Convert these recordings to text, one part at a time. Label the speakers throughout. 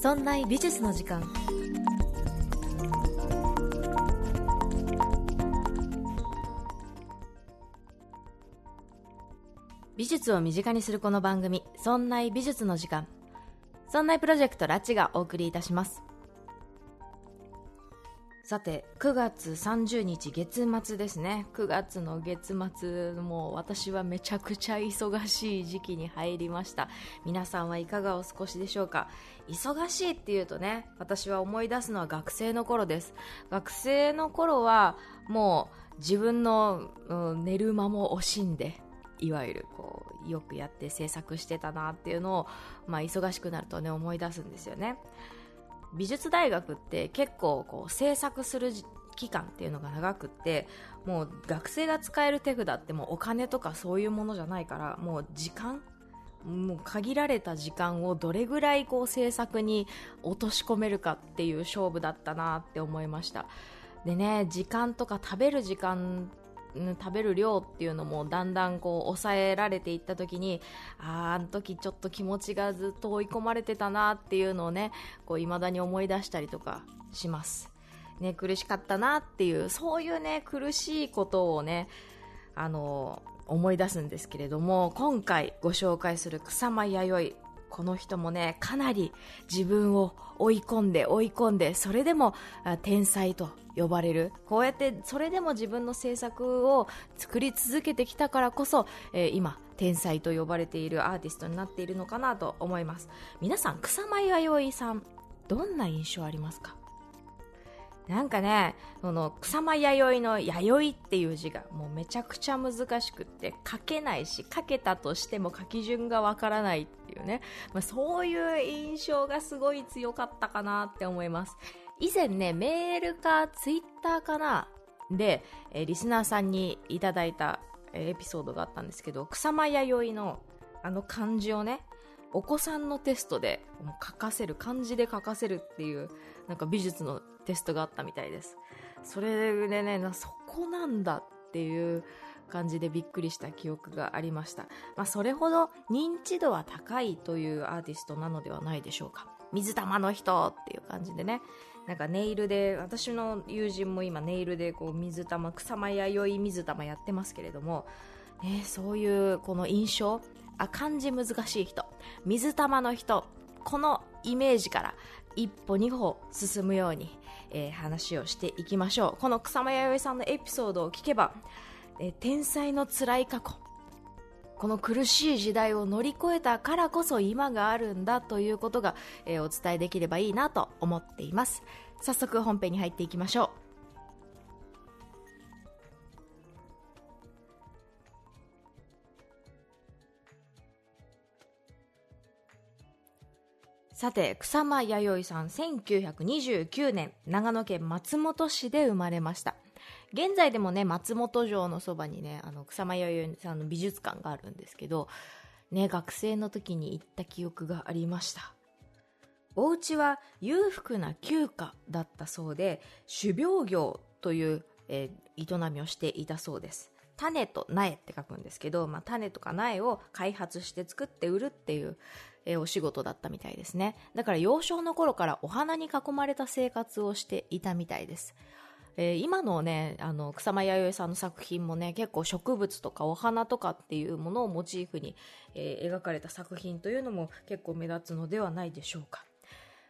Speaker 1: そんな美術の時間。美術を身近にするこの番組「そんな美術の時間」そんなプロジェクトラチがお送りいたします。さて9月30日月末ですね。9月の月末もう私はめちゃくちゃ忙しい時期に入りました。皆さんはいかがお過ごしでしょうか？忙しいっていうとね私は思い出すのは学生の頃です。学生の頃はもう自分の、うん、寝る間も惜しんでいわゆるこうよくやって制作してたなっていうのを、まあ、忙しくなるとね思い出すんですよね。美術大学って結構こう制作する期間っていうのが長くってもう学生が使える手札ってもうお金とかそういうものじゃないからもう時間もう限られた時間をどれぐらいこう制作に落とし込めるかっていう勝負だったなって思いました。でね時間とか食べる時間食べる量っていうのもだんだんこう抑えられていった時にあああの時ちょっと気持ちがずっと追い込まれてたなっていうのをねこう未だに思い出したりとかします。ね苦しかったなっていうそういうね苦しいことをねあの思い出すんですけれども今回ご紹介する草間弥生この人もねかなり自分を追い込んで追い込んでそれでも天才と呼ばれる。こうやってそれでも自分の制作を作り続けてきたからこそ、えー、今天才と呼ばれているアーティストになっているのかなと思います。皆さん草間彌生さんどんな印象ありますか？なんかね、その草間弥生の弥生っていう字がもうめちゃくちゃ難しくって書けないし書けたとしても書き順がわからないっていうね、まあ、そういう印象がすごい強かったかなって思います。以前ね、メールかツイッターかなで、え、リスナーさんにいただいた、え、エピソードがあったんですけど、草間弥生のあの漢字をね、お子さんのテストで書かせる、漢字で書かせるっていう、なんか美術のテストがあったみたいです。それでね、そこなんだっていう感じでびっくりした記憶がありました。まあ、それほど認知度は高いというアーティストなのではないでしょうか。水玉の人っていう感じでね。なんかネイルで、私の友人も今ネイルでこう水玉、草間弥生水玉やってますけれども、ね、そういうこの印象、あ、漢字難しい人、水玉の人、このイメージから一歩二歩進むように、えー、話をしていきましょう。この草間彌生さんのエピソードを聞けば、えー、天才の辛い過去。この苦しい時代を乗り越えたからこそ今があるんだということが、えー、お伝えできればいいなと思っています。早速本編に入っていきましょう。さて、草間彌生さん、1929年、長野県松本市で生まれました。現在でもね、松本城のそばにね、あの、草間彌生さんの美術館があるんですけど、ね、学生の時に行った記憶がありました。お家は裕福な旧家だったそうで、種苗業という、えー、営みをしていたそうです。種と苗って書くんですけど、まあ、種とか苗を開発して作って売るっていう、えー、お仕事だったみたいですね。だから幼少の頃からお花に囲まれた生活をしていたみたいです。えー、今のね、あの、草間彌生さんの作品もね、結構植物とかお花とかっていうものをモチーフに、えー、描かれた作品というのも結構目立つのではないでしょうか。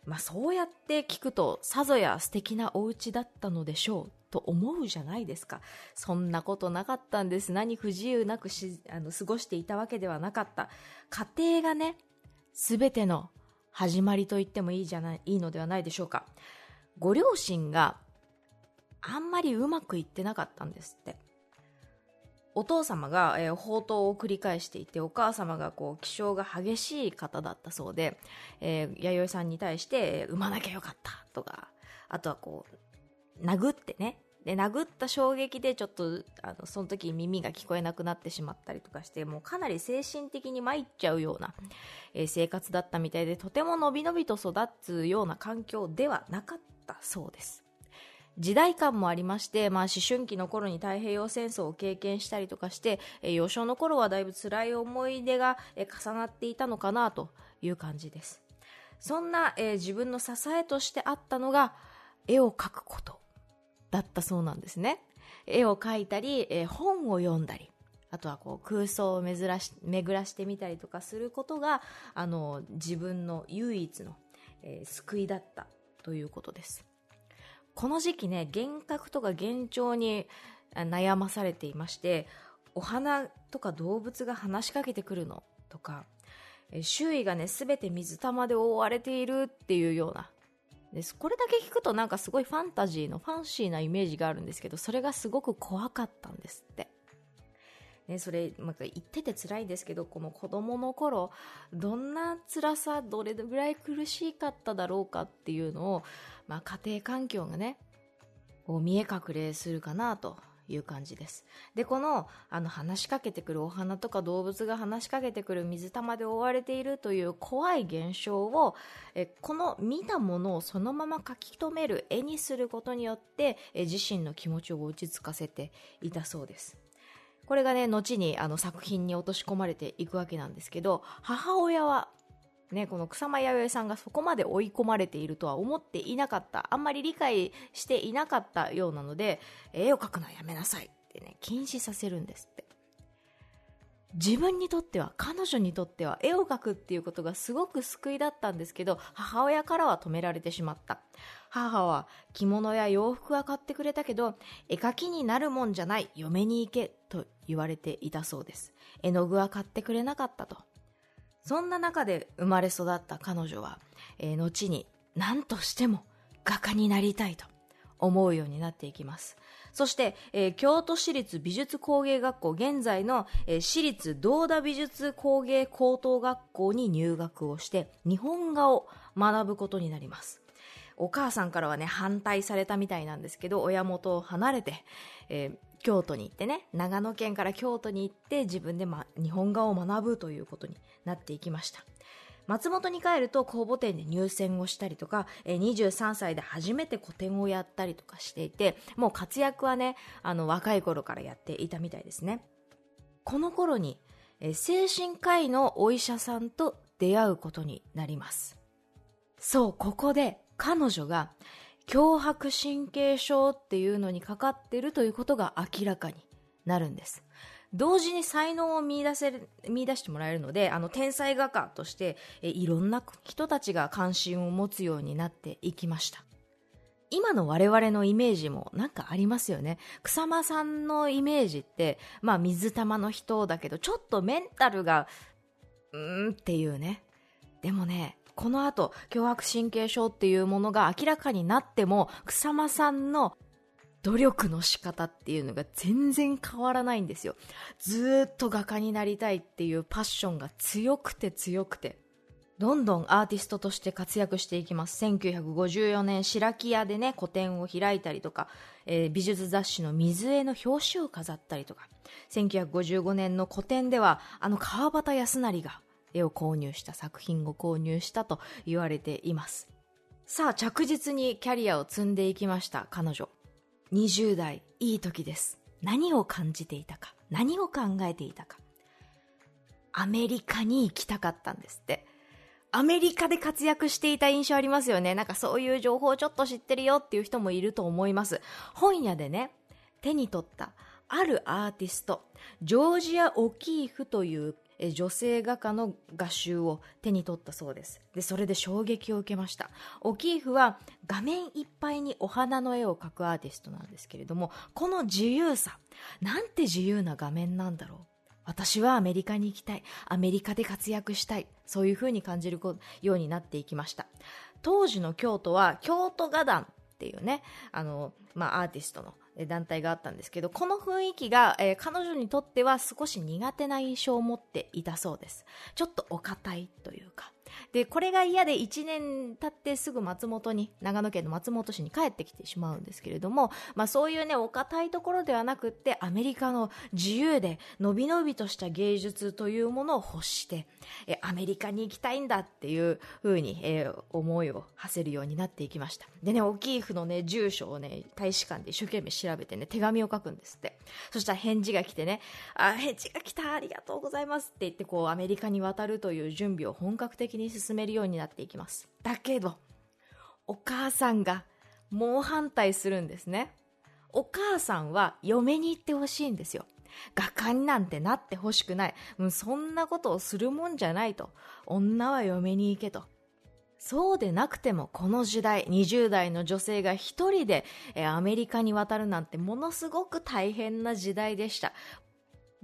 Speaker 1: まあそうやって聞くと、さぞや素敵なお家だったのでしょうと思うじゃないですか。そんなことなかったんです。何不自由なくし、あの、過ごしていたわけではなかった。家庭がね、すべての始まりと言ってもいいじゃない、いいのではないでしょうか。ご両親があんまりうまくいってなかったんですって。お父様が、えー、放蕩を繰り返していて、お母様がこう、気性が激しい方だったそうで、えー、弥生さんに対して、産まなきゃよかったとか、あとはこう、殴ってね、で、殴った衝撃でちょっと、あの、その時耳が聞こえなくなってしまったりとかして、もうかなり精神的に参っちゃうような、えー、生活だったみたいで、とてものびのびと育つような環境ではなかったそうです。時代感もありまして、まあ、思春期の頃に太平洋戦争を経験したりとかして、えー、幼少の頃はだいぶ辛い思い出が、えー、重なっていたのかなという感じです。そんな、えー自分の支えとしてあったのが絵を描くことだったそうなんですね。絵を描いたり、えー本を読んだりあとはこう空想を巡らし巡らしてみたりとかすることがあの自分の唯一の、えー救いだったということです。この時期ね幻覚とか幻聴に悩まされていましてお花とか動物が話しかけてくるのとか周囲がね全て水玉で覆われているっていうようなですこれだけ聞くとなんかすごいファンタジーのファンシーなイメージがあるんですけどそれがすごく怖かったんですって。ね、それ、まあ、言ってて辛いんですけどこの子供の頃どんな辛さどれぐらい苦しかっただろうかっていうのを、まあ、家庭環境がねこう見え隠れするかなという感じです。でこのあの話しかけてくるお花とか動物が話しかけてくる水玉で覆われているという怖い現象をえこの見たものをそのまま書き留める絵にすることによってえ自身の気持ちを落ち着かせていたそうです。これがね後にあの作品に落とし込まれていくわけなんですけど母親はね、この草間彌生さんがそこまで追い込まれているとは思っていなかった。あんまり理解していなかったようなので絵を描くのはやめなさいってね禁止させるんですって。自分にとっては彼女にとっては絵を描くっていうことがすごく救いだったんですけど母親からは止められてしまった。母は着物や洋服は買ってくれたけど絵描きになるもんじゃない嫁に行けと言われていたそうです。絵の具は買ってくれなかったと。そんな中で生まれ育った彼女は、えー後に何としても画家になりたいと思うようになっていきます。そして、えー京都市立美術工芸学校現在の、えー市立道田美術工芸高等学校に入学をして日本画を学ぶことになります。お母さんからはね反対されたみたいなんですけど親元を離れて、えー京都に行ってね長野県から京都に行って自分で、ま、日本画を学ぶということになっていきました。松本に帰ると公募展で入選をしたりとか、23歳で初めて個展をやったりとかしていてもう活躍はねあの若い頃からやっていたみたいですね。この頃に、精神科医のお医者さんと出会うことになります。そうここで彼女が強迫神経症っていうのにかかってるということが明らかになるんです。同時に才能を見出せ見出してもらえるのであの天才画家としてえいろんな人たちが関心を持つようになっていきました。今の我々のイメージもなんかありますよね。草間さんのイメージってまあ水玉の人だけどちょっとメンタルがうーんっていうね。でもねこの後強迫神経症っていうものが明らかになっても草間さんの努力の仕方っていうのが全然変わらないんですよ。ずっと画家になりたいっていうパッションが強くて強くて。どんどんアーティストとして活躍していきます。1954年白木屋でね個展を開いたりとか、えー美術雑誌の水絵の表紙を飾ったりとか。1955年の個展ではあの川端康成が絵を購入した作品を購入したと言われています。さあ着実にキャリアを積んでいきました彼女。20代いい時です。何を感じていたか何を考えていたか。アメリカに行きたかったんですって。アメリカで活躍していた印象ありますよね。なんかそういう情報をちょっと知ってるよっていう人もいると思います。本屋でね手に取ったあるアーティストジョージア・オキーフというえ女性画家の画集を手に取ったそうです。でそれで衝撃を受けました。オキーフは画面いっぱいにお花の絵を描くアーティストなんですけれどもこの自由さなんて自由な画面なんだろう。私はアメリカに行きたい。アメリカで活躍したい。そういうふうに感じるようになっていきました。当時の京都は京都画壇っていうねあの、まあ、アーティストの団体があったんですけどこの雰囲気が、えー彼女にとっては少し苦手な印象を持っていたそうです。ちょっとお堅いというか。でこれが嫌で1年経ってすぐ松本に長野県の松本市に帰ってきてしまうんですけれども、まあ、そういうねお堅いところではなくってアメリカの自由でのびのびとした芸術というものを欲してえアメリカに行きたいんだっていう風に、えー思いを馳せるようになっていきました。でねオキーフのね住所をね大使館で一生懸命調べてね手紙を書くんですって。そしたら返事が来てねあ返事が来たありがとうございますって言ってこうアメリカに渡るという準備を本格的に進めるようになっていきます。だけど、お母さんが猛反対するんですね。お母さんは嫁に行ってほしいんですよ。画家になんてなってほしくない。うん、そんなことをするもんじゃないと。女は嫁に行けと。そうでなくてもこの時代20代の女性が一人でアメリカに渡るなんてものすごく大変な時代でした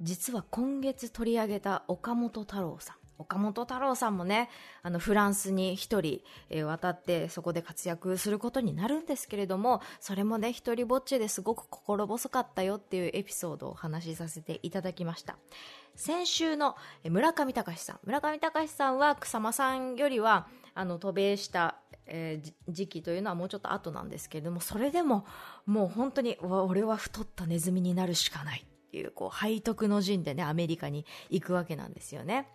Speaker 1: 実は今月取り上げた岡本太郎さん岡本太郎さんもねあのフランスに一人、え渡ってそこで活躍することになるんですけれどもそれもね一人ぼっちですごく心細かったよっていうエピソードをお話しさせていただきました先週の村上隆さん村上隆さんは草間さんよりはあの渡米した、えー、時期というのはもうちょっと後なんですけれどもそれでももう本当に俺は太ったネズミになるしかないっていうこう背徳の陣でねアメリカに行くわけなんですよね。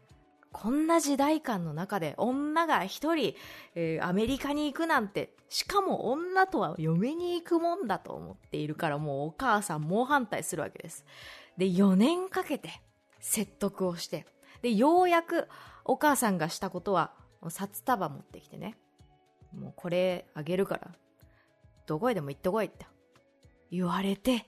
Speaker 1: こんな時代感の中で女が一人、えー、アメリカに行くなんて、しかも女とは嫁に行くもんだと思っているからもうお母さん猛反対するわけです。で、4年かけて説得をして、で、ようやくお母さんがしたことは札束持ってきてね、もうこれあげるから、どこへでも行ってこいって言われて、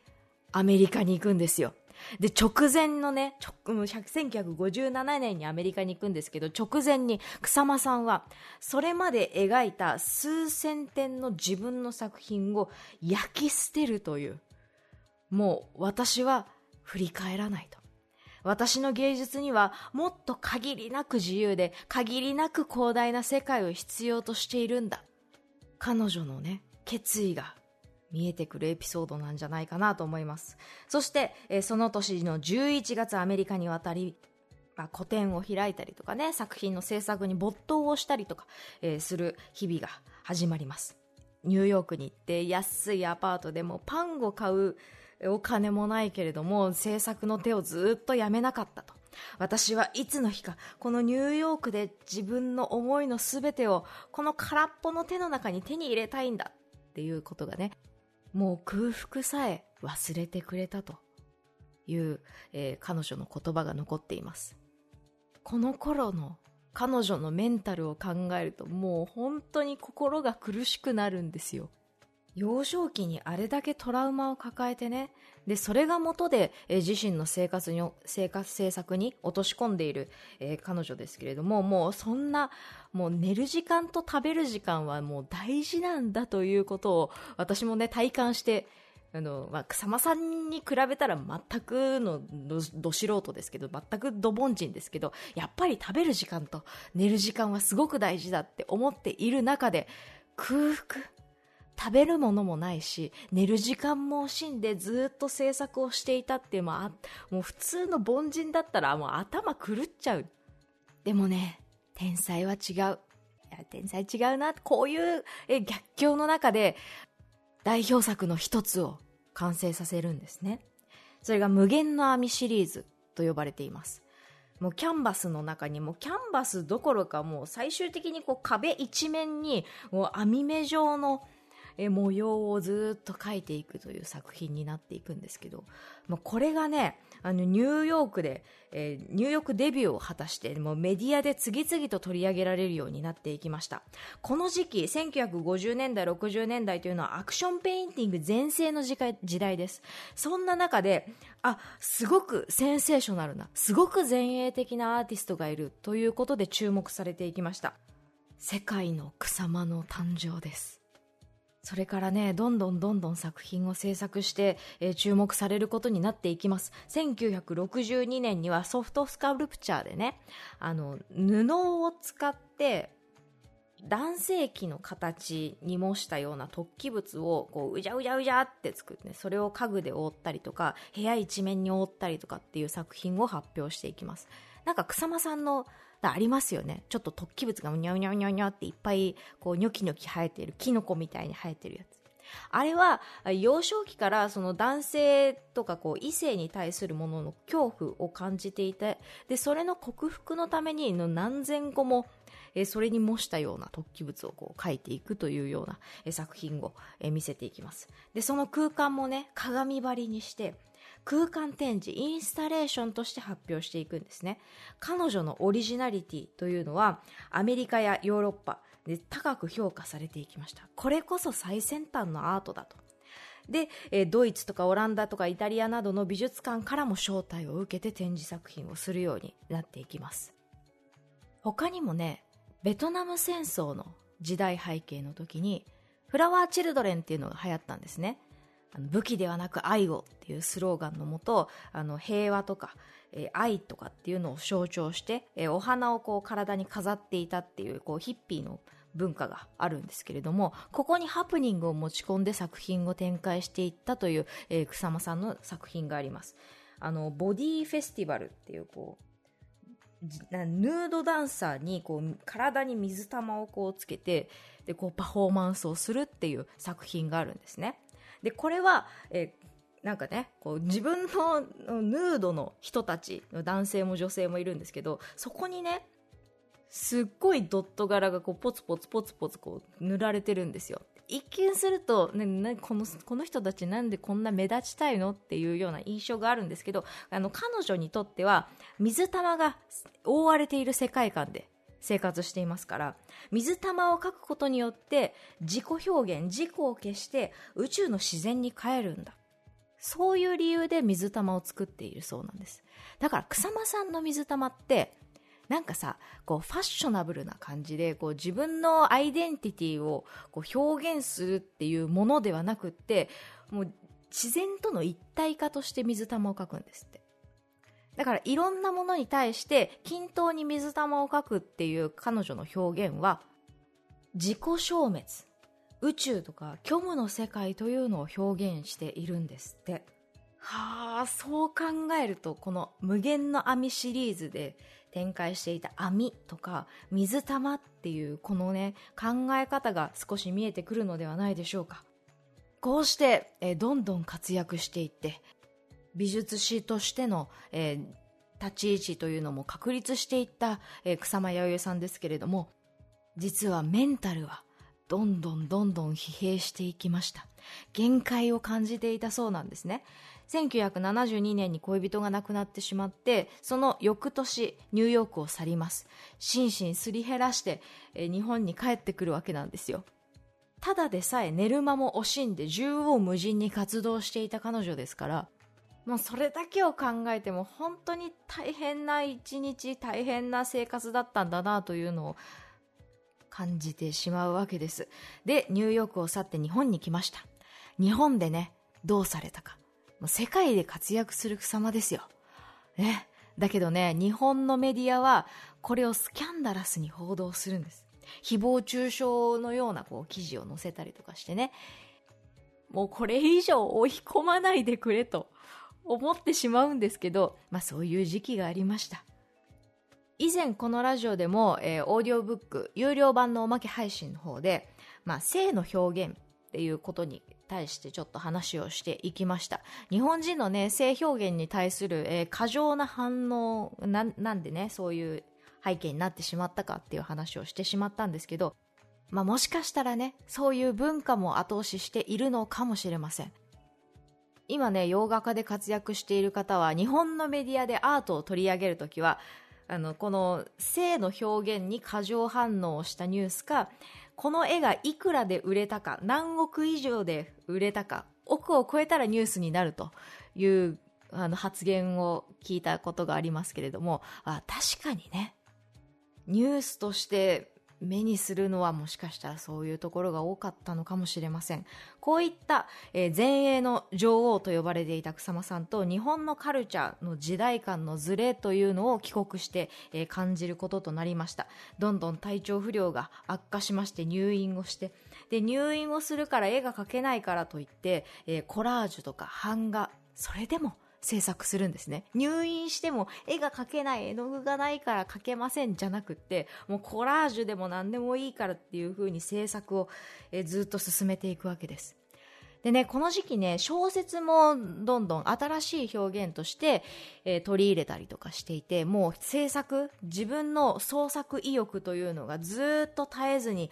Speaker 1: アメリカに行くんですよ。で、直前のね、1957年にアメリカに行くんですけど、直前に草間さんは、それまで描いた数千点の自分の作品を焼き捨てるという、もう私は振り返らないと。私の芸術にはもっと限りなく自由で限りなく広大な世界を必要としているんだ。彼女のね、決意が見えてくるエピソードなんじゃないかなと思います。そして、その年の11月アメリカに渡り、まあ、個展を開いたりとかね、作品の制作に没頭をしたりとか、する日々が始まります。ニューヨークに行って安いアパートでもパンを買うお金もないけれども制作の手をずっとやめなかったと。私はいつの日かこのニューヨークで自分の思いの全てをこの空っぽの手の中に手に入れたいんだっていうことがねもう空腹さえ忘れてくれたという、えー、彼女の言葉が残っています。この頃の彼女のメンタルを考えるともう本当に心が苦しくなるんですよ。幼少期にあれだけトラウマを抱えてね、で、それが元で、え自身の生活に、生活政策に落とし込んでいる、え、彼女ですけれども、もうそんな、もう寝る時間と食べる時間はもう大事なんだということを、私もね、体感して、あの、まあ、草間さんに比べたら全くのど素人ですけど、全くど凡人ですけど、やっぱり食べる時間と寝る時間はすごく大事だって思っている中で、空腹、食べるものもないし、寝る時間も惜しんでずっと制作をしていたっていう、まあ、もう普通の凡人だったらもう頭狂っちゃう。でもね、天才は違う。いや、天才違うな。こういう逆境の中で代表作の一つを完成させるんですね。それが無限の網シリーズと呼ばれています。もうキャンバスの中にもキャンバスどころかもう最終的にこう壁一面にもう網目状のえ模様をずっと描いていくという作品になっていくんですけど、まあ、これがねあのニューヨークで、えー、ニューヨークデビューを果たしてもうメディアで次々と取り上げられるようになっていきました。この時期1950年代60年代というのはアクションペインティング全盛の時代です。そんな中であすごくセンセーショナルなすごく前衛的なアーティストがいるということで注目されていきました。世界の草間の誕生です。それからね、どんどんどんどん作品を制作して、えー、注目されることになっていきます。1962年にはソフトスカルプチャーでね、あの、布を使って、男性器の形に模したような突起物をこううじゃうじゃうじゃって作って、ね、それを家具で覆ったりとか部屋一面に覆ったりとかっていう作品を発表していきますなんか草間さんのありますよね。ちょっと突起物がうにゃうにゃうにゃうにゃっていっぱい、こう、ニョキニョキ生えてる、キノコみたいに生えてるやつ。あれは、幼少期からその男性とかこう異性に対するものの恐怖を感じていて、で、それの克服のためにの何千個も、えそれに模したような突起物をこう描いていくというような、作品を、見せていきます。で、その空間もね、鏡張りにして、空間展示インスタレーションとして発表していくんですね。彼女のオリジナリティというのはアメリカやヨーロッパで高く評価されていきました。これこそ最先端のアートだと。で、えドイツとかオランダとかイタリアなどの美術館からも招待を受けて展示作品をするようになっていきます。他にもねベトナム戦争の時代背景の時にフラワーチルドレンっていうのが流行ったんですね。武器ではなく愛をっていうスローガンのもとあの平和とか、えー、愛とかっていうのを象徴して、えー、お花をこう体に飾っていたっていうこうヒッピーの文化があるんですけれどもここにハプニングを持ち込んで作品を展開していったという、えー、草間さんの作品があります。あのボディフェスティバルっていうこうヌードダンサーにこう体に水玉をこうつけてでこうパフォーマンスをするっていう作品があるんですね。でこれは、えー、なんかねこう自分のヌードの人たち男性も女性もいるんですけどそこにねすっごいドット柄がこうポツポツポツポツこう塗られてるんですよ。一見すると、ね、ね、このこの人たちなんでこんな目立ちたいのっていうような印象があるんですけどあの彼女にとっては水玉が覆われている世界観で生活していますから水玉を描くことによって自己表現自己を消して宇宙の自然に帰るんだ。そういう理由で水玉を作っているそうなんです。だから草間さんの水玉ってなんかさこうファッショナブルな感じでこう自分のアイデンティティをこう表現するっていうものではなくってもう自然との一体化として水玉を描くんですって。だからいろんなものに対して均等に水玉を描くっていう彼女の表現は自己消滅宇宙とか虚無の世界というのを表現しているんですって。はあそう考えるとこの「無限の網」シリーズで展開していた網とか水玉っていうこのね考え方が少し見えてくるのではないでしょうか。こうして、えどんどん活躍していって美術史としての、えー、立ち位置というのも確立していった、えー、草間彌生さんですけれども実はメンタルはどんどんどんどん疲弊していきました。限界を感じていたそうなんですね。1972年に恋人が亡くなってしまってその翌年ニューヨークを去ります。心身すり減らして、え日本に帰ってくるわけなんですよ。ただでさえ寝る間も惜しんで縦横無尽に活動していた彼女ですからもうそれだけを考えても本当に大変な一日大変な生活だったんだなというのを感じてしまうわけですでニューヨークを去って日本に来ました日本でねどうされたか世界で活躍する草間ですよ。ね。だけどね、日本のメディアはこれをスキャンダラスに報道するんです。誹謗中傷のようなこう記事を載せたりとかしてね。もうこれ以上追い込まないでくれと思ってしまうんですけど、まあそういう時期がありました。以前このラジオでも、えー、オーディオブック有料版のおまけ配信の方で、まあ、性の表現っていうことに対してちょっと話をしていきました。日本人のね、性表現に対する、えー、過剰な反応な、なんでね、そういう背景になってしまったかっていう話をしてしまったんですけど、まあ、もしかしたらね、そういう文化も後押ししているのかもしれません。今ね、洋画家で活躍している方は、日本のメディアでアートを取り上げるときは、あの、この性の表現に過剰反応をしたニュースか、この絵がいくらで売れたか、何億以上で売れたか、億を超えたらニュースになるというあの発言を聞いたことがありますけれども、あ確かにね、ニュースとして目にするのはもしかしたらそういうところが多かったのかもしれません。こういった、えー、前衛の女王と呼ばれていた草間さんと日本のカルチャーの時代感のズレというのを帰国して、えー、感じることとなりました。どんどん体調不良が悪化しまして入院をして、で、入院をするから絵が描けないからといって、えー、コラージュとか版画、それでも制作するんですね。入院しても絵が描けない、絵の具がないから描けませんじゃなくって、もうコラージュでも何でもいいからっていう風に制作を、えずっと進めていくわけです。でね、この時期ね、小説もどんどん新しい表現として、えー、取り入れたりとかしていて、もう制作、自分の創作意欲というのがずっと絶えずに、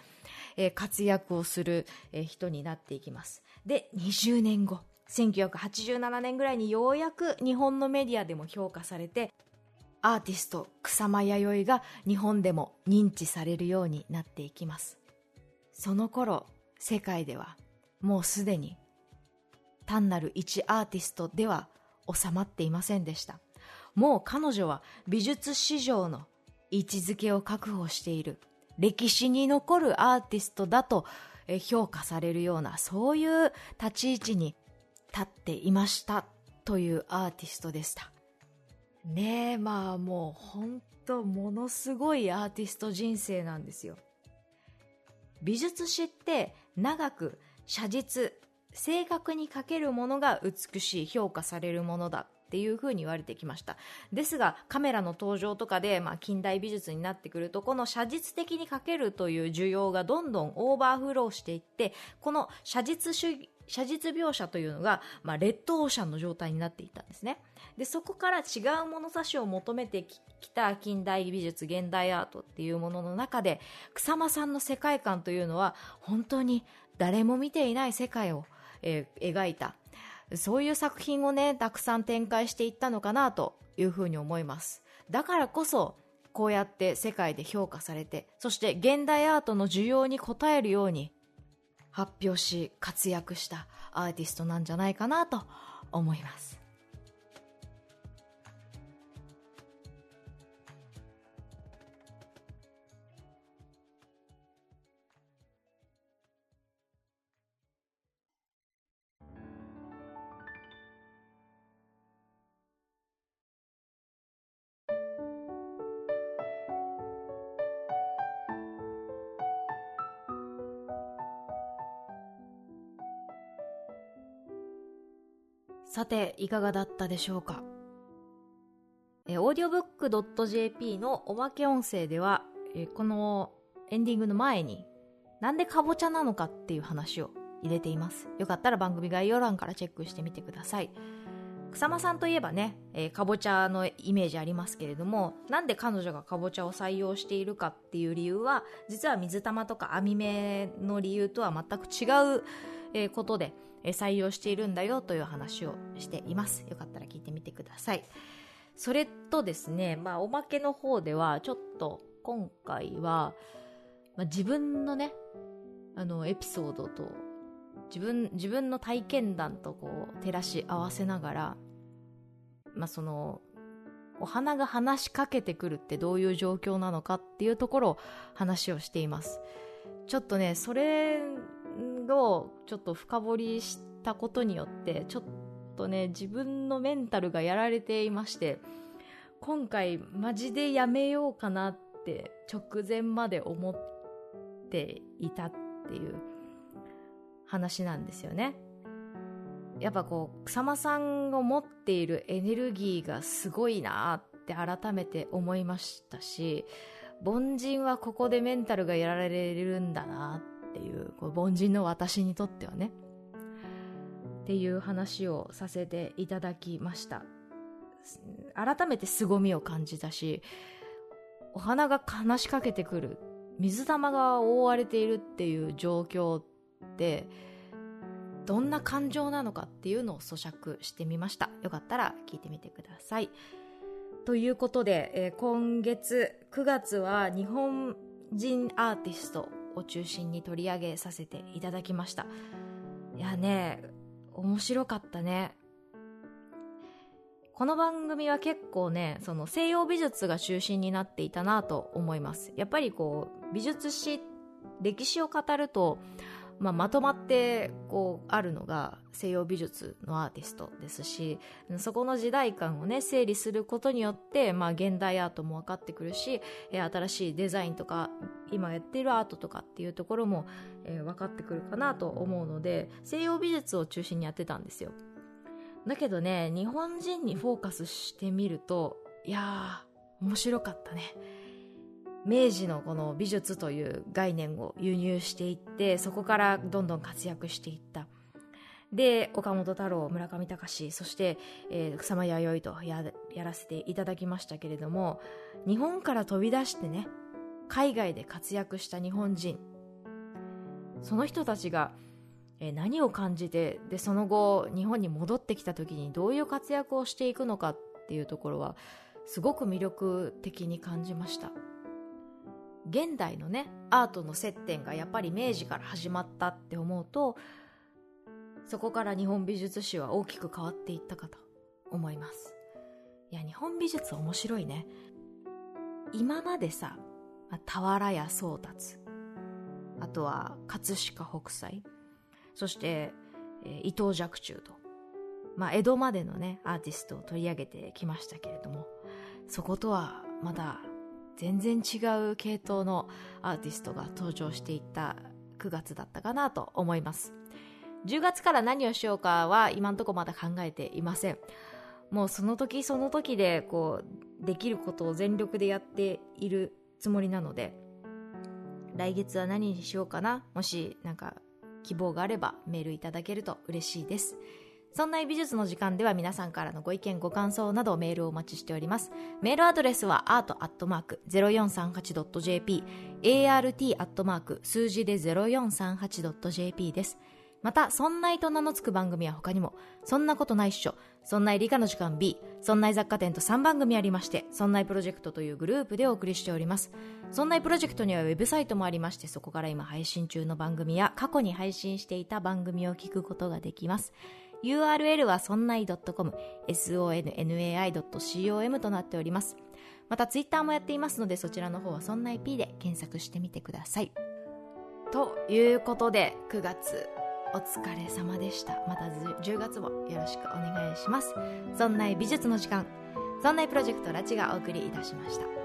Speaker 1: えー、活躍をする、えー、人になっていきます。で、20年後、1987年ぐらいにようやく日本のメディアでも評価されてアーティスト草間彌生が日本でも認知されるようになっていきます。その頃世界ではもうすでに単なる一アーティストでは収まっていませんでした。もう彼女は美術史上の位置づけを確保している歴史に残るアーティストだと評価されるようなそういう立ち位置に立っていましたというアーティストでした。ねえまあもう本当ものすごいアーティスト人生なんですよ。美術史って長く写実正確に描けるものが美しい評価されるものだっていうふうに言われてきました。ですがカメラの登場とかで、まあ、近代美術になってくるとこの写実的に描けるという需要がどんどんオーバーフローしていってこの写実主義写実描写というのが、まあ、レッドオーシャンの状態になっていたんですね。でそこから違う物差しを求めてきた近代美術現代アートっていうものの中で草間さんの世界観というのは本当に誰も見ていない世界を、えー、描いた。そういう作品をねたくさん展開していったのかなというふうに思います。だからこそこうやって世界で評価されてそして現代アートの需要に応えるように発表し活躍したアーティストなんじゃないかなと思います。て、いかがだったでしょうか？えオーディオブック .jp のおまけ音声では、えこのエンディングの前に、なんでかぼちゃなのかっていう話を入れています。よかったら番組概要欄からチェックしてみてください。草間さんといえばね、えー、かぼちゃのイメージありますけれども、なんで彼女がかぼちゃを採用しているかっていう理由は、実は水玉とか網目の理由とは全く違う、えー、ことで、採用しているんだよという話をしています。よかったら聞いてみてください。それとですね、まあ、おまけの方では、ちょっと今回は、まあ、自分のね、あの、エピソードと、自分、自分の体験談とこう、照らし合わせながら、まあ、その、お花が話しかけてくるってどういう状況なのかっていうところを話をしています。ちょっとね、それをちょっと深掘りしたことによってちょっとね自分のメンタルがやられていまして今回マジでやめようかなって直前まで思っていたっていう話なんですよね。やっぱこう草間さんを持っているエネルギーがすごいなって改めて思いましたし凡人はここでメンタルがやられるんだなっていうこう凡人の私にとってはね。っていう話をさせていただきました。改めて凄みを感じたしお花が話しかけてくる水玉が覆われているっていう状況ってどんな感情なのかっていうのを咀嚼してみました。よかったら聞いてみてください。ということで、えー、今月9月は日本人アーティストを中心に取り上げさせていただきました。いやね面白かったね。この番組は結構ねその西洋美術が中心になっていたなと思います。やっぱりこう美術史歴史を語るとまあ、まとまってこうあるのが西洋美術のアーティストですしそこの時代感をね整理することによって、まあ、現代アートも分かってくるし新しいデザインとか今やってるアートとかっていうところも、えー、分かってくるかなと思うので西洋美術を中心にやってたんですよ。だけどね日本人にフォーカスしてみるといやー面白かったね。明治のこの美術という概念を輸入していってそこからどんどん活躍していった。で岡本太郎村上隆そして、えー、草間彌生とややらせていただきましたけれども日本から飛び出してね海外で活躍した日本人その人たちがえ何を感じてでその後日本に戻ってきた時にどういう活躍をしていくのかっていうところはすごく魅力的に感じました。現代のねアートの接点がやっぱり明治から始まったって思うとそこから日本美術史は大きく変わっていったかと思います。いや日本美術面白いね。今までさ俵屋宗達あとは葛飾北斎そして、えー、伊藤若冲と、まあ、江戸までのねアーティストを取り上げてきましたけれどもそことはまだ全然違う系統のアーティストが登場していった9月だったかなと思います。10月から何をしようかは今んとこまだ考えていません。もうその時その時でこうできることを全力でやっているつもりなので来月は何にしようかな？もしなんか希望があればメールいただけると嬉しいです。そんな美術の時間では皆さんからのご意見ご感想などメールをお待ちしておりますメールアドレスは art.0438.jp art. 数字で 0438.jp ですまた、そんないと名の付く番組は他にも、そんなことないっしょ、そんない理科の時間 B、そんない雑貨店と3番組ありまして、そんないプロジェクトというグループでお送りしております。そんないプロジェクトにはウェブサイトもありまして、そこから今配信中の番組や過去に配信していた番組を聞くことができます。URL はそんない .com、sonnai.com となっております。またツイッターもやっていますので、そちらの方はそんない P で検索してみてください。ということで、9月お疲れ様でしたまた10月もよろしくお願いしますそんない美術の時間そんないプロジェクトラチがお送りいたしました